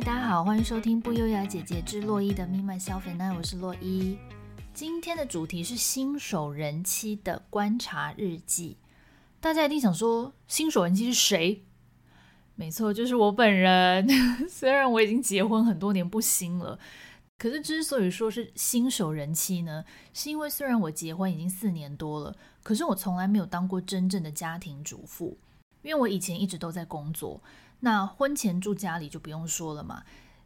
大家好，欢迎收听不优雅姐姐之洛伊的 Me Myself and I，我是洛伊。今天的主题是新手人妻的观察日记。大家一定想说，新手人妻是谁？没错，就是我本人。虽然我已经结婚很多年不新了，可是之所以说是新手人妻呢，是因为虽然我结婚已经四年多了，可是我从来没有当过真正的家庭主妇，因为我以前一直都在工作。那婚前住家里就不用说了嘛，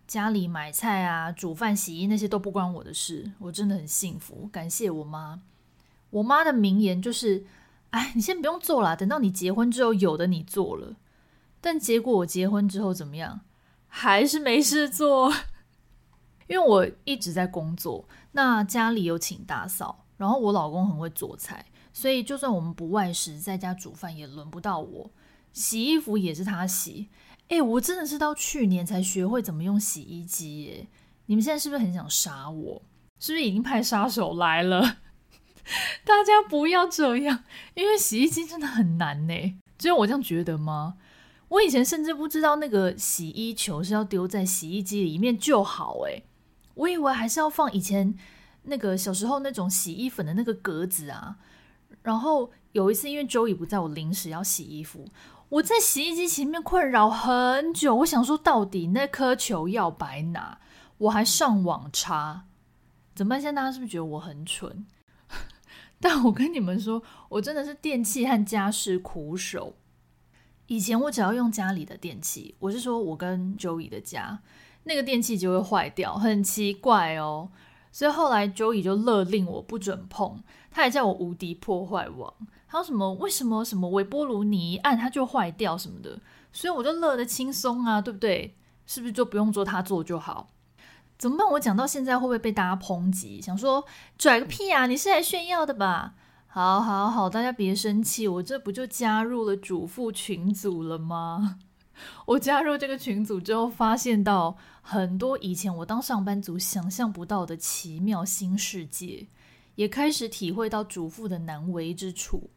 家里买菜啊、煮饭、洗衣那些都不关我的事，我真的很幸福，感谢我妈。我妈的名言就是：“哎，你先不用做啦，等到你结婚之后，有的你做了。”但结果我结婚之后怎么样？还是没事做，因为我一直在工作。那家里有请打扫，然后我老公很会做菜，所以就算我们不外食，在家煮饭也轮不到我。洗衣服也是他洗，哎，我真的是到去年才学会怎么用洗衣机耶！你们现在是不是很想杀我？是不是已经派杀手来了？大家不要这样，因为洗衣机真的很难呢。只有我这样觉得吗？我以前甚至不知道那个洗衣球是要丢在洗衣机里面就好，哎，我以为还是要放以前那个小时候那种洗衣粉的那个格子啊。然后有一次，因为周乙不在，我临时要洗衣服。我在洗衣机前面困扰很久，我想说到底那颗球要摆哪？我还上网查，怎么办？现在大家是不是觉得我很蠢？但我跟你们说，我真的是电器和家事苦手。以前我只要用家里的电器，我是说我跟 Joey 的家，那个电器就会坏掉，很奇怪哦。所以后来 Joey 就勒令我不准碰，他还叫我无敌破坏王。还有什么？为什么什么微波炉你一按它就坏掉什么的？所以我就乐得轻松啊，对不对？是不是就不用做他做就好？怎么办？我讲到现在会不会被大家抨击？想说拽个屁啊！你是来炫耀的吧？好好好，大家别生气，我这不就加入了主妇群组了吗？我加入这个群组之后，发现到很多以前我当上班族想象不到的奇妙新世界，也开始体会到主妇的难为之处。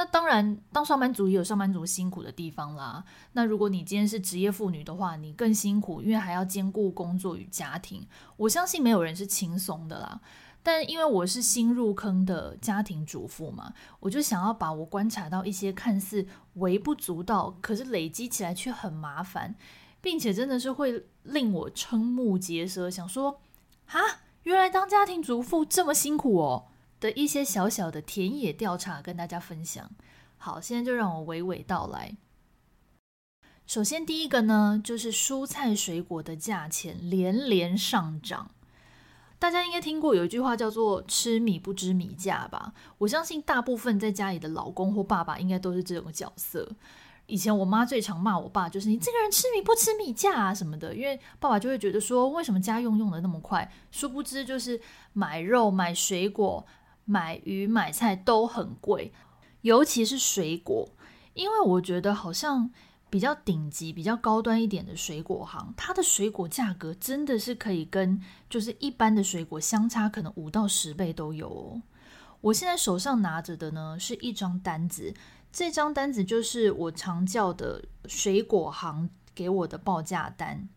那当然，当上班族也有上班族辛苦的地方啦。那如果你今天是职业妇女的话，你更辛苦，因为还要兼顾工作与家庭。我相信没有人是轻松的啦。但因为我是新入坑的家庭主妇嘛，我就想要把我观察到一些看似微不足道，可是累积起来却很麻烦，并且真的是会令我瞠目结舌，想说啊，原来当家庭主妇这么辛苦哦。的一些小小的田野调查跟大家分享。好，现在就让我娓娓道来。首先，第一个呢，就是蔬菜水果的价钱连连上涨。大家应该听过有一句话叫做“吃米不知米价”吧？我相信大部分在家里的老公或爸爸应该都是这种角色。以前我妈最常骂我爸，就是你这个人吃米不吃米价啊什么的，因为爸爸就会觉得说，为什么家用用的那么快？殊不知就是买肉、买水果。买鱼买菜都很贵，尤其是水果，因为我觉得好像比较顶级、比较高端一点的水果行，它的水果价格真的是可以跟就是一般的水果相差可能五到十倍都有哦。我现在手上拿着的呢是一张单子，这张单子就是我常叫的水果行给我的报价单。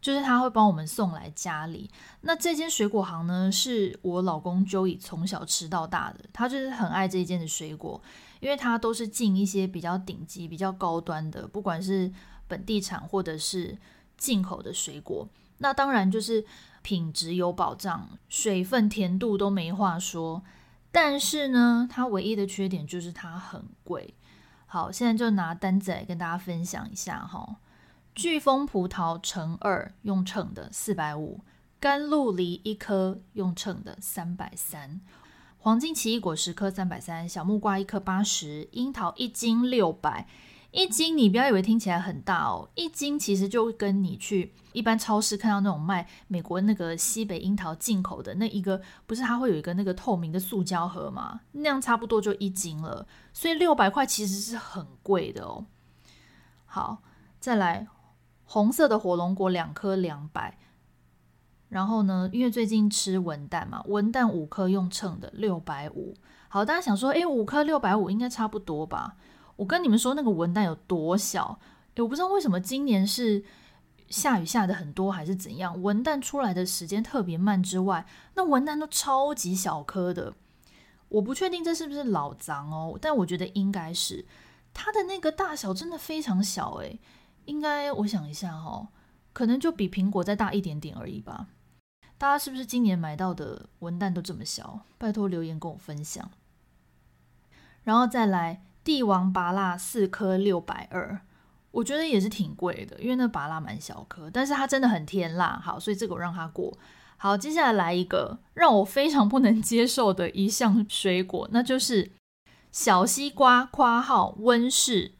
就是他会帮我们送来家里。那这间水果行呢，是我老公 Joey 从小吃到大的，他就是很爱这一间的水果，因为他都是进一些比较顶级、比较高端的，不管是本地产或者是进口的水果。那当然就是品质有保障，水分、甜度都没话说。但是呢，它唯一的缺点就是它很贵。好，现在就拿单子来跟大家分享一下哈。巨峰葡萄乘二用秤的四百五，甘露梨一颗用秤的三百三，黄金奇异果十颗三百三，小木瓜一颗八十，樱桃一斤六百。一斤你不要以为听起来很大哦，一斤其实就跟你去一般超市看到那种卖美国那个西北樱桃进口的那一个，不是它会有一个那个透明的塑胶盒吗？那样差不多就一斤了，所以六百块其实是很贵的哦。好，再来。红色的火龙果两颗两百，然后呢，因为最近吃文旦嘛，文旦五颗用秤的六百五。好，大家想说，诶，五颗六百五应该差不多吧？我跟你们说，那个文旦有多小？诶，我不知道为什么今年是下雨下的很多还是怎样，文旦出来的时间特别慢之外，那文旦都超级小颗的。我不确定这是不是老脏哦，但我觉得应该是。它的那个大小真的非常小诶，应该我想一下哦，可能就比苹果再大一点点而已吧。大家是不是今年买到的文旦都这么小？拜托留言跟我分享。然后再来帝王芭乐四颗六百二，我觉得也是挺贵的，因为那芭乐蛮小颗，但是它真的很甜辣。好，所以这个我让它过。好，接下来来一个让我非常不能接受的一项水果，那就是小西瓜（括号温室）。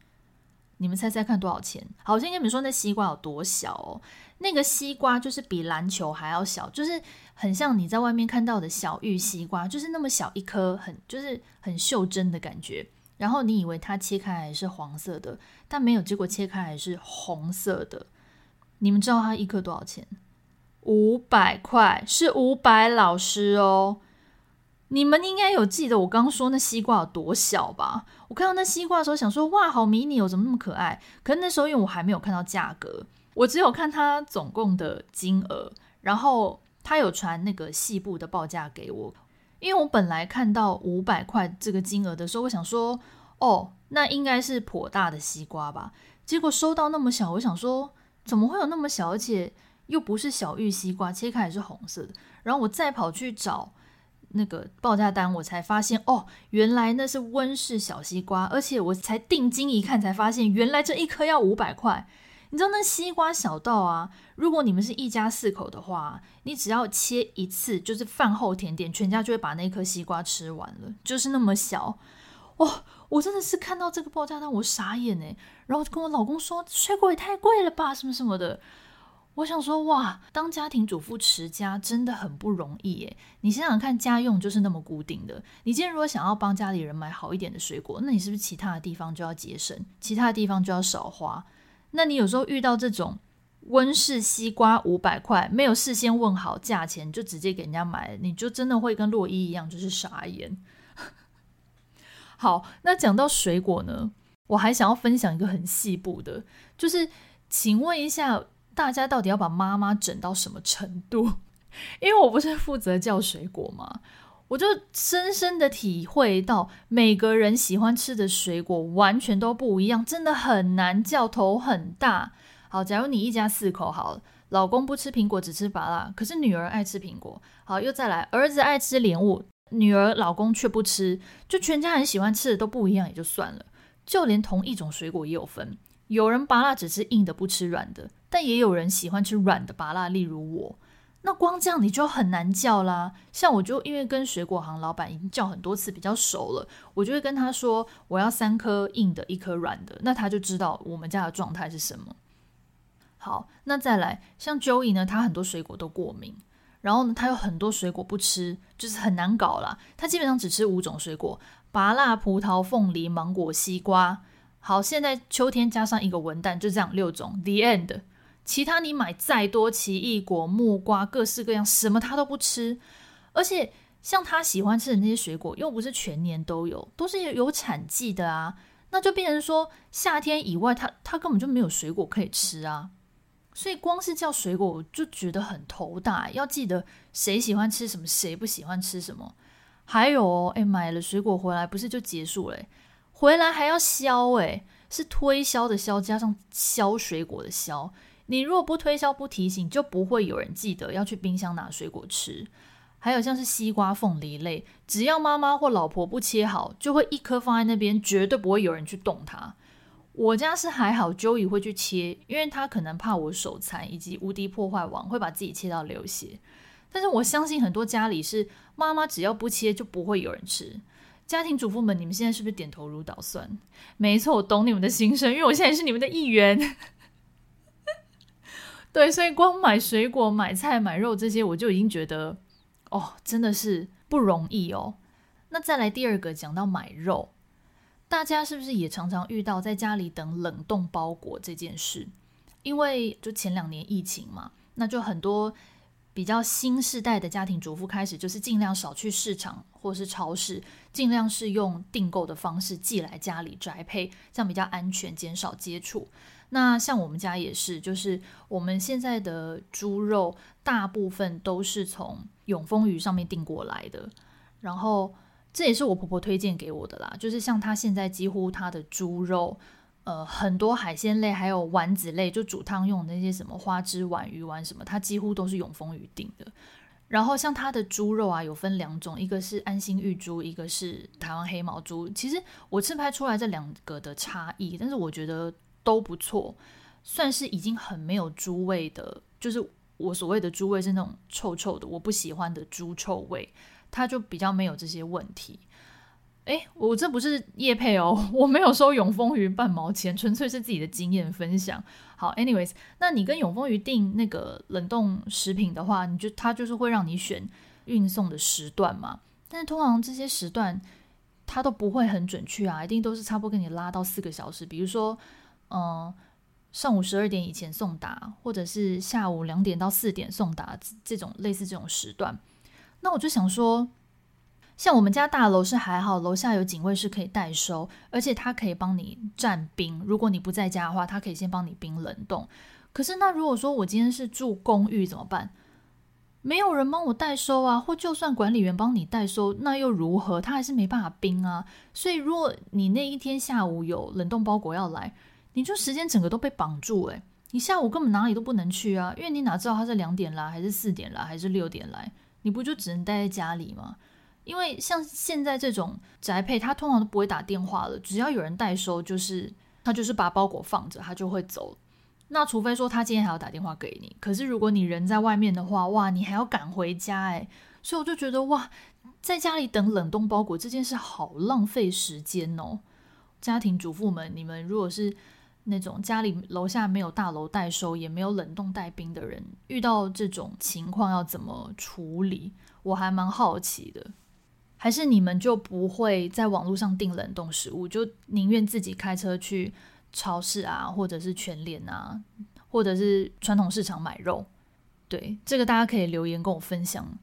你们猜猜看多少钱？好，我先跟你们说那西瓜有多小哦。那个西瓜就是比篮球还要小，就是很像你在外面看到的小玉西瓜，就是那么小一颗，很就是很袖珍的感觉。然后你以为它切开来是黄色的，但没有，结果切开来是红色的。你们知道它一颗多少钱？五百块，是五百老师哦。你们应该有记得我刚刚说那西瓜有多小吧？我看到那西瓜的时候想说，哇，好迷你哦，怎么那么可爱？可是那时候因为我还没有看到价格，我只有看它总共的金额，然后他有传那个细部的报价给我。因为我本来看到五百块这个金额的时候，我想说，哦，那应该是颇大的西瓜吧？结果收到那么小，我想说，怎么会有那么小？而且又不是小玉西瓜，切开也是红色的。然后我再跑去找那个报价单，我才发现，哦，原来那是温室小西瓜。而且我才定睛一看，才发现原来这一颗要五百块。你知道那西瓜小到啊，如果你们是一家四口的话，你只要切一次，就是饭后甜点，全家就会把那颗西瓜吃完了，就是那么小。哇、哦，我真的是看到这个报价单，我傻眼哎，然后跟我老公说，水果也太贵了吧，什么什么的。我想说，哇，当家庭主妇持家真的很不容易哎。你想想看，家用就是那么固定的，你今天如果想要帮家里人买好一点的水果，那你是不是其他的地方就要节省，其他的地方就要少花？那你有时候遇到这种温室西瓜五百块，没有事先问好价钱就直接给人家买，你就真的会跟洛伊一样，就是傻眼。好，那讲到水果呢，我还想要分享一个很细部的，就是请问一下大家，到底要把妈妈整到什么程度？因为我不是负责叫水果吗？我就深深的体会到，每个人喜欢吃的水果完全都不一样，真的很难叫，头很大。好，假如你一家四口，好了，老公不吃苹果，只吃芭乐，可是女儿爱吃苹果。好，又再来，儿子爱吃莲雾，女儿老公却不吃，就全家人喜欢吃的都不一样，也就算了。就连同一种水果也有分，有人芭乐只吃硬的，不吃软的，但也有人喜欢吃软的芭辣，例如我。那光这样你就很难叫啦。像我就因为跟水果行老板已经叫很多次，比较熟了，我就会跟他说我要三颗硬的，一颗软的，那他就知道我们家的状态是什么。好，那再来像 Joey 呢，他很多水果都过敏，然后呢，他有很多水果不吃，就是很难搞啦。他基本上只吃五种水果：芭辣、葡萄、凤梨、芒果、西瓜。好，现在秋天加上一个文旦，就这样六种。The end。其他你买再多奇异果、木瓜，各式各样，什么他都不吃。而且像他喜欢吃的那些水果，又不是全年都有，都是有产季的啊。那就变成说，夏天以外他，他根本就没有水果可以吃啊。所以光是叫水果，我就觉得很头大。要记得谁喜欢吃什么，谁不喜欢吃什么。还有哦，诶，买了水果回来不是就结束了？回来还要削，诶，是推销的销加上削水果的削。你如果不推销不提醒，就不会有人记得要去冰箱拿水果吃。还有像是西瓜、凤梨类，只要妈妈或老婆不切好，就会一颗放在那边，绝对不会有人去动它。我家是还好，Joey 会去切，因为他可能怕我手残以及无敌破坏王会把自己切到流血。但是我相信很多家里是妈妈只要不切，就不会有人吃。家庭主妇们，你们现在是不是点头如捣蒜？没错，我懂你们的心声，因为我现在是你们的一员。对，所以光买水果、买菜、买肉这些，我就已经觉得，哦，真的是不容易哦。那再来第二个，讲到买肉，大家是不是也常常遇到在家里等冷冻包裹这件事？因为就前两年疫情嘛，那就很多比较新世代的家庭主妇开始，就是尽量少去市场或是超市，尽量是用订购的方式寄来家里宅配，这样比较安全，减少接触。那像我们家也是，就是我们现在的猪肉大部分都是从永丰鱼上面订过来的，然后这也是我婆婆推荐给我的啦，就是像她现在几乎她的猪肉。呃，很多海鲜类还有丸子类，就煮汤用那些什么花枝丸、鱼丸什么，它几乎都是永丰鱼订的。然后像它的猪肉啊，有分两种，一个是安心玉猪，一个是台湾黑毛猪。其实我吃拍出来这两个的差异，但是我觉得都不错，算是已经很没有猪味的。就是我所谓的猪味是那种臭臭的，我不喜欢的猪臭味，它就比较没有这些问题。哎，我这不是叶配哦，我没有收永丰鱼半毛钱，纯粹是自己的经验分享。好，anyways，那你跟永丰鱼订那个冷冻食品的话，你就它就是会让你选运送的时段嘛，但是通常这些时段它都不会很准确啊，一定都是差不多给你拉到四个小时，比如说，呃，上午十二点以前送达，或者是下午两点到四点送达，这种类似这种时段，那我就想说。像我们家大楼是还好，楼下有警卫是可以代收，而且他可以帮你暂冰。如果你不在家的话，他可以先帮你冰冷冻。可是那如果说我今天是住公寓怎么办？没有人帮我代收啊，或就算管理员帮你代收，那又如何？他还是没办法冰啊。所以如果你那一天下午有冷冻包裹要来，你就时间整个都被绑住诶，你下午根本哪里都不能去啊，因为你哪知道他是两点来，还是四点来，还是六点来？你不就只能待在家里吗？因为像现在这种宅配，他通常都不会打电话了，只要有人代收，就是他就是把包裹放着，他就会走。那除非说他今天还要打电话给你，可是如果你人在外面的话，哇，你还要赶回家诶。所以我就觉得哇，在家里等冷冻包裹这件事好浪费时间哦。家庭主妇们，你们如果是那种家里楼下没有大楼代收，也没有冷冻带冰的人，遇到这种情况要怎么处理？我还蛮好奇的。还是你们就不会在网络上订冷冻食物，就宁愿自己开车去超市啊，或者是全联啊，或者是传统市场买肉？对，这个大家可以留言跟我分享。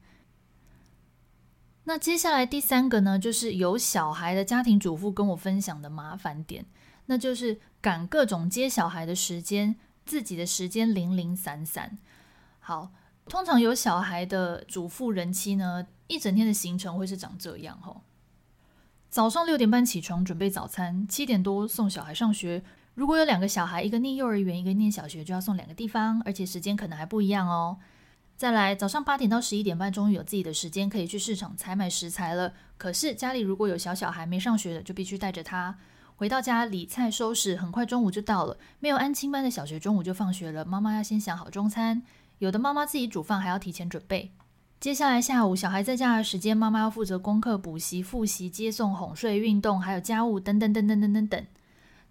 那接下来第三个呢，就是有小孩的家庭主妇跟我分享的麻烦点，那就是赶各种接小孩的时间，自己的时间零零散散。好，通常有小孩的主妇人妻呢，一整天的行程会是长这样吼：早上六点半起床准备早餐，七点多送小孩上学。如果有两个小孩，一个念幼儿园，一个念小学，就要送两个地方，而且时间可能还不一样哦。再来，早上八点到十一点半，终于有自己的时间可以去市场采买食材了。可是家里如果有小小孩没上学的，就必须带着他回到家理菜收拾，很快中午就到了。没有安亲班的小学中午就放学了，妈妈要先想好中餐。有的妈妈自己煮饭，还要提前准备。接下来下午，小孩在家的时间，妈妈要负责功课、补习、复习、接送、哄睡、运动，还有家务等等等等等等等。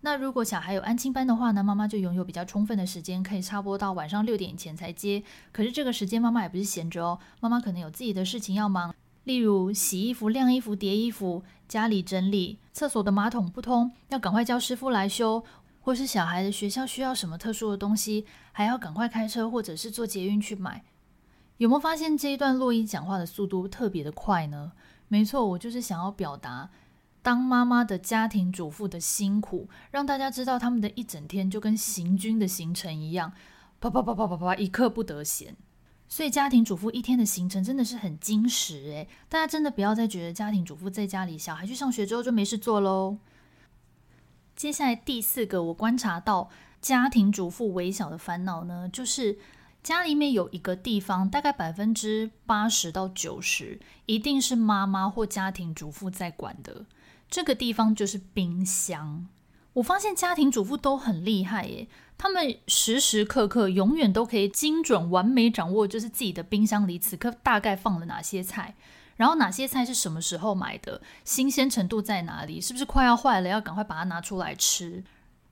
那如果小孩有安亲班的话呢，妈妈就拥有比较充分的时间，可以差不多到晚上六点前才接。可是这个时间妈妈也不是闲着哦，妈妈可能有自己的事情要忙，例如洗衣服、晾衣服、叠衣服、家里整理、厕所的马桶不通，要赶快叫师傅来修，或是小孩的学校需要什么特殊的东西，还要赶快开车或者是坐捷运去买。有没有发现这一段洛伊讲话的速度特别的快呢？没错，我就是想要表达当妈妈的家庭主妇的辛苦，让大家知道他们的一整天就跟行军的行程一样，啪啪啪啪啪啪，一刻不得闲。所以家庭主妇一天的行程真的是很精实诶，大家真的不要再觉得家庭主妇在家里，小孩去上学之后就没事做喽。接下来第四个，我观察到家庭主妇微小的烦恼呢，就是。家里面有一个地方，大概百分之八十到九十，一定是妈妈或家庭主妇在管的。这个地方就是冰箱。我发现家庭主妇都很厉害耶，他们时时刻刻永远都可以精准完美掌握，就是自己的冰箱里此刻大概放了哪些菜，然后哪些菜是什么时候买的，新鲜程度在哪里，是不是快要坏了，要赶快把它拿出来吃。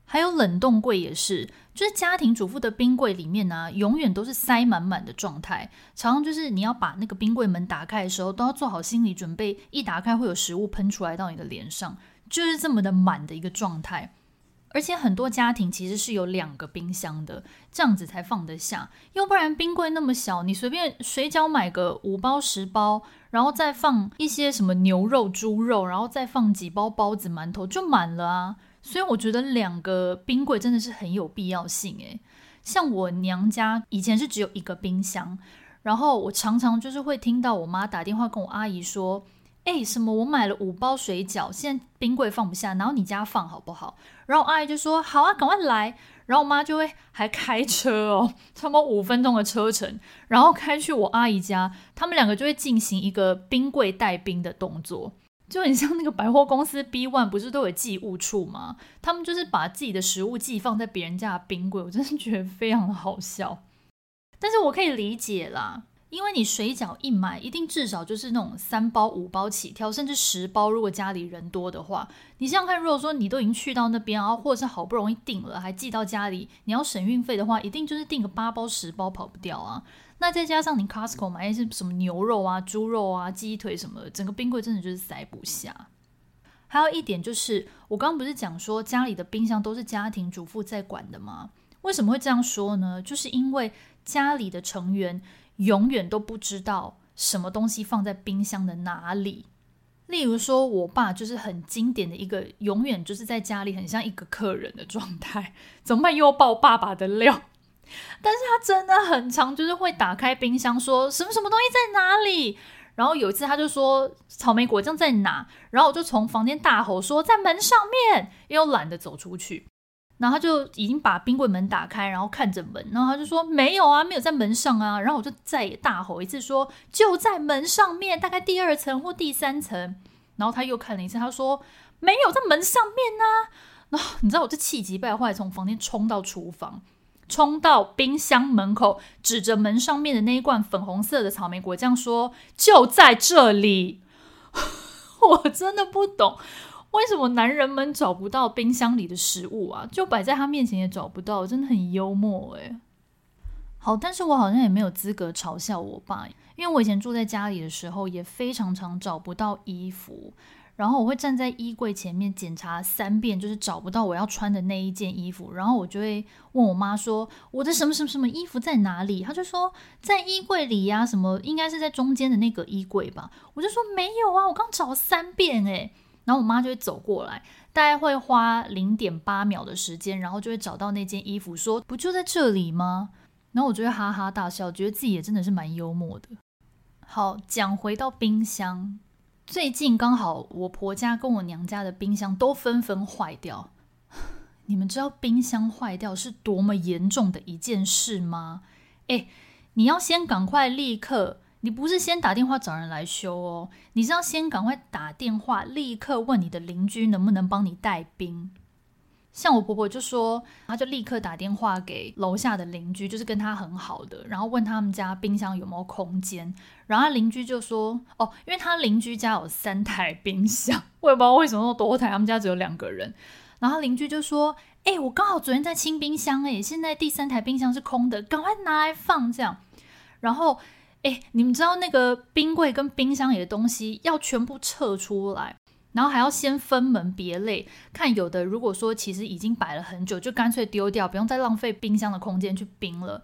还有冷冻柜也是，就是家庭主妇的冰柜里面呢、永远都是塞满满的状态。常常就是你要把那个冰柜门打开的时候，都要做好心理准备，一打开会有食物喷出来到你的脸上，就是这么的满的一个状态。而且很多家庭其实是有两个冰箱的，这样子才放得下。要不然冰柜那么小，你随便水饺买个五包十包，然后再放一些什么牛肉、猪肉，然后再放几包包子、馒头就满了啊。所以我觉得两个冰柜真的是很有必要性诶。像我娘家以前是只有一个冰箱，然后我常常就是会听到我妈打电话跟我阿姨说。哎，什么？我买了五包水饺，现在冰柜放不下，然后你家放好不好？然后我阿姨就说好啊，赶快来。然后我妈就会还开车哦，差不多五分钟的车程，然后开去我阿姨家，他们两个就会进行一个冰柜带冰的动作，就很像那个百货公司 B One 不是都有寄物处吗？他们就是把自己的食物寄放在别人家的冰柜，我真的觉得非常的好笑，但是我可以理解啦。因为你水饺一买，一定至少就是那种三包、五包起跳，甚至十包。如果家里人多的话，你想想看，如果说你都已经去到那边，然后或者是好不容易订了，还寄到家里，你要省运费的话，一定就是订个八包、十包跑不掉啊。那再加上你 Costco 买一些什么牛肉啊、猪肉啊、鸡腿什么的，整个冰柜真的就是塞不下。还有一点就是，我刚刚不是讲说家里的冰箱都是家庭主妇在管的吗？为什么会这样说呢？就是因为家里的成员。永远都不知道什么东西放在冰箱的哪里。例如说，我爸就是很经典的一个，永远就是在家里很像一个客人的状态。怎么办？又爆爸爸的料。但是他真的很常，就是会打开冰箱，说什么什么东西在哪里。然后有一次他就说草莓果酱在哪，然后我就从房间大吼说在门上面，因为我懒得走出去。然后他就已经把冰柜门打开，然后看着门，然后他就说没有啊，没有在门上啊。然后我就再大吼一次说就在门上面，大概第二层或第三层。然后他又看了一次，他说没有在门上面啊。然后你知道我就气急败坏，从房间冲到厨房，冲到冰箱门口，指着门上面的那一罐粉红色的草莓果酱说就在这里。我真的不懂。为什么男人们找不到冰箱里的食物啊？就摆在他面前也找不到，真的很幽默诶。好，但是我好像也没有资格嘲笑我爸，因为我以前住在家里的时候也非常常找不到衣服，然后我会站在衣柜前面检查三遍，就是找不到我要穿的那一件衣服，然后我就会问我妈说：“我的什么什么什么衣服在哪里？”她就说：“在衣柜里呀，什么应该是在中间的那个衣柜吧。”我就说：“没有啊，我刚找三遍诶。”然后我妈就会走过来，大概会花零点八秒的时间，然后就会找到那件衣服，说：“不就在这里吗？”然后我就会哈哈大笑，觉得自己也真的是蛮幽默的。好，讲回到冰箱，最近刚好我婆家跟我娘家的冰箱都纷纷坏掉。你们知道冰箱坏掉是多么严重的一件事吗？诶，你要先赶快立刻。你不是先打电话找人来修哦，你是要先赶快打电话，立刻问你的邻居能不能帮你带冰。像我婆婆就说，她就立刻打电话给楼下的邻居，就是跟她很好的，然后问他们家冰箱有没有空间。然后邻居就说，哦，因为他邻居家有三台冰箱，我也不知道为什么那么多台，他们家只有两个人。然后邻居就说，哎，我刚好昨天在清冰箱，哎，现在第三台冰箱是空的，赶快拿来放这样。然后。哎，你们知道那个冰柜跟冰箱里的东西要全部撤出来，然后还要先分门别类，看有的如果说其实已经摆了很久，就干脆丢掉，不用再浪费冰箱的空间去冰了。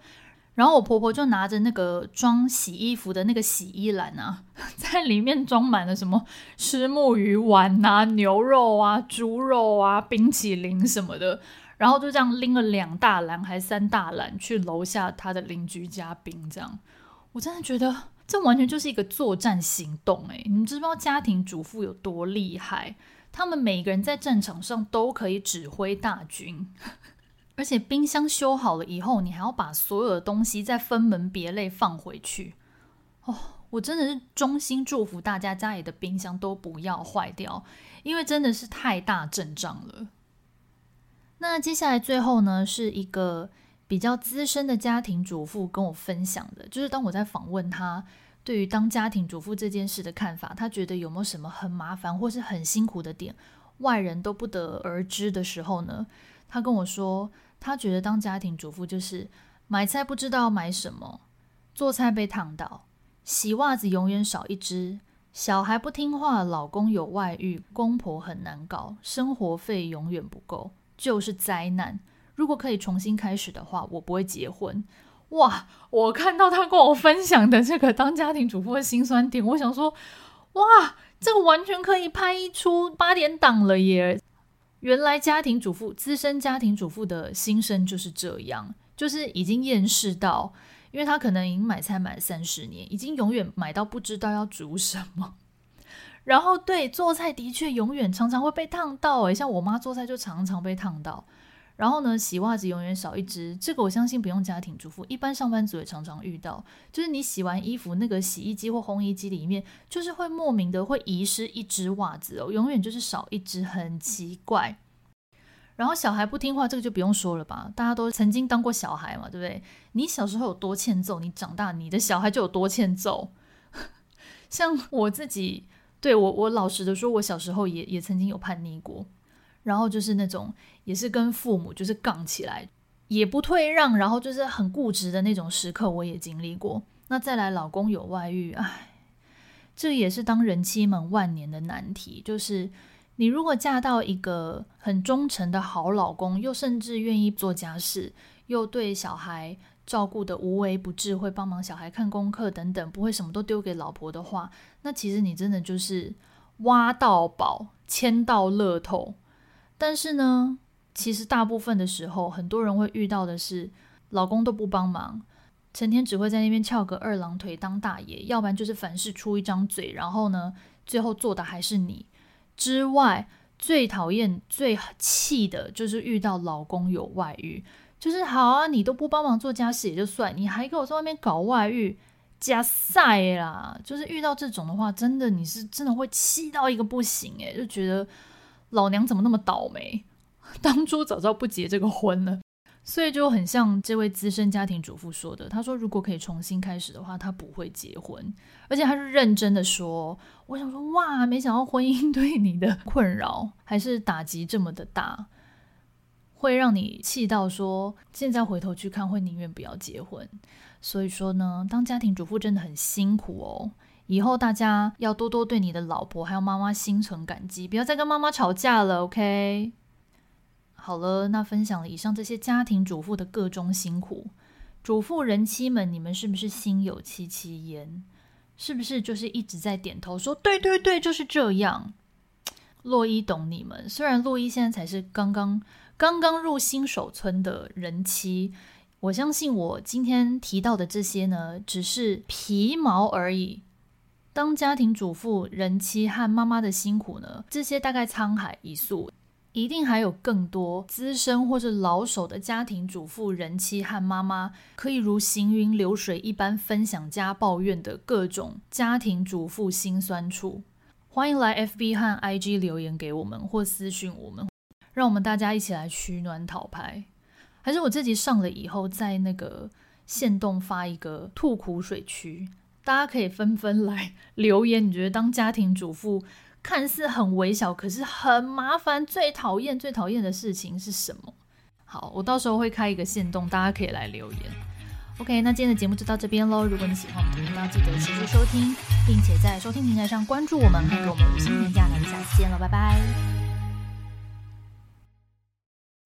然后我婆婆就拿着那个装洗衣服的那个洗衣篮啊，在里面装满了什么虱目鱼丸啊、牛肉啊、猪肉啊、冰淇淋什么的，然后就这样拎了两大篮还三大篮去楼下她的邻居家冰这样。我真的觉得这完全就是一个作战行动诶，你们知不知道家庭主妇有多厉害？他们每个人在战场上都可以指挥大军，而且冰箱修好了以后，你还要把所有的东西再分门别类放回去。哦，我真的是衷心祝福大家家里的冰箱都不要坏掉，因为真的是太大阵仗了。那接下来最后呢，是一个。比较资深的家庭主妇跟我分享的，就是当我在访问他对于当家庭主妇这件事的看法，他觉得有没有什么很麻烦或是很辛苦的点，外人都不得而知的时候呢？他跟我说，他觉得当家庭主妇就是买菜不知道买什么，做菜被烫到，洗袜子永远少一只，小孩不听话，老公有外遇，公婆很难搞，生活费永远不够。就是灾难。如果可以重新开始的话，我不会结婚。哇！我看到他跟我分享的这个当家庭主妇的辛酸点，我想说，哇，这个完全可以拍一出八点档了耶！原来家庭主妇、资深家庭主妇的心声就是这样，就是已经厌世到，因为他可能已经买菜买了三十年，已经永远买到不知道要煮什么。然后对做菜的确永远常常会被烫到，诶，像我妈做菜就常常被烫到。然后呢，洗袜子永远少一只，这个我相信不用家庭主妇，一般上班族也常常遇到。就是你洗完衣服，那个洗衣机或烘衣机里面，就是会莫名的会遗失一只袜子哦，永远就是少一只，很奇怪。然后小孩不听话，这个就不用说了吧，大家都曾经当过小孩嘛，对不对？你小时候有多欠揍，你长大你的小孩就有多欠揍。像我自己，对，我我老实的说，我小时候也也曾经有叛逆过。然后就是那种，也是跟父母就是杠起来，也不退让，然后就是很固执的那种时刻，我也经历过。那再来，老公有外遇，唉，这也是当人妻们万年的难题。就是你如果嫁到一个很忠诚的好老公，又甚至愿意做家事，又对小孩照顾得无微不至，会帮忙小孩看功课等等，不会什么都丢给老婆的话，那其实你真的就是挖到宝，签到乐透。但是呢，其实大部分的时候，很多人会遇到的是，老公都不帮忙，成天只会在那边翘个二郎腿当大爷，要不然就是凡事出一张嘴，然后呢，最后做的还是你。之外，最讨厌、最气的就是遇到老公有外遇，就是好啊，你都不帮忙做家事也就算，你还给我在外面搞外遇，加赛啦！就是遇到这种的话，真的你是真的会气到一个不行诶，就觉得。老娘怎么那么倒霉？当初早知道不结这个婚了，所以就很像这位资深家庭主妇说的。他说，如果可以重新开始的话，他不会结婚，而且他是认真的说。我想说，哇，没想到婚姻对你的困扰还是打击这么的大，会让你气到说，现在回头去看，会宁愿不要结婚。所以说呢，当家庭主妇真的很辛苦哦。以后大家要多多对你的老婆还有妈妈心存感激，不要再跟妈妈吵架了，OK？好了，那分享了以上这些家庭主妇的各种辛苦，主妇人妻们，你们是不是心有戚戚焉？是不是就是一直在点头说对对对，就是这样？洛伊懂你们，虽然洛伊现在才是刚刚刚刚入新手村的人妻，我相信我今天提到的这些呢，只是皮毛而已。当家庭主妇、人妻和妈妈的辛苦呢？这些大概沧海一粟，一定还有更多资深或是老手的家庭主妇、人妻和妈妈，可以如行云流水一般分享家抱怨的各种家庭主妇辛酸处。欢迎来 FB 和 IG 留言给我们，或私讯我们，让我们大家一起来取暖讨牌。还是我自己上了以后，在那个线动发一个吐苦水区。大家可以纷纷来留言，你觉得当家庭主妇看似很微小，可是很麻烦，最讨厌、最讨厌的事情是什么？好，我到时候会开一个限动，大家可以来留言。OK，那今天的节目就到这边喽。如果你喜欢我们的频道，记得持续收听，并且在收听平台上关注我们，还给我们五星评价。那就下次见了，拜拜。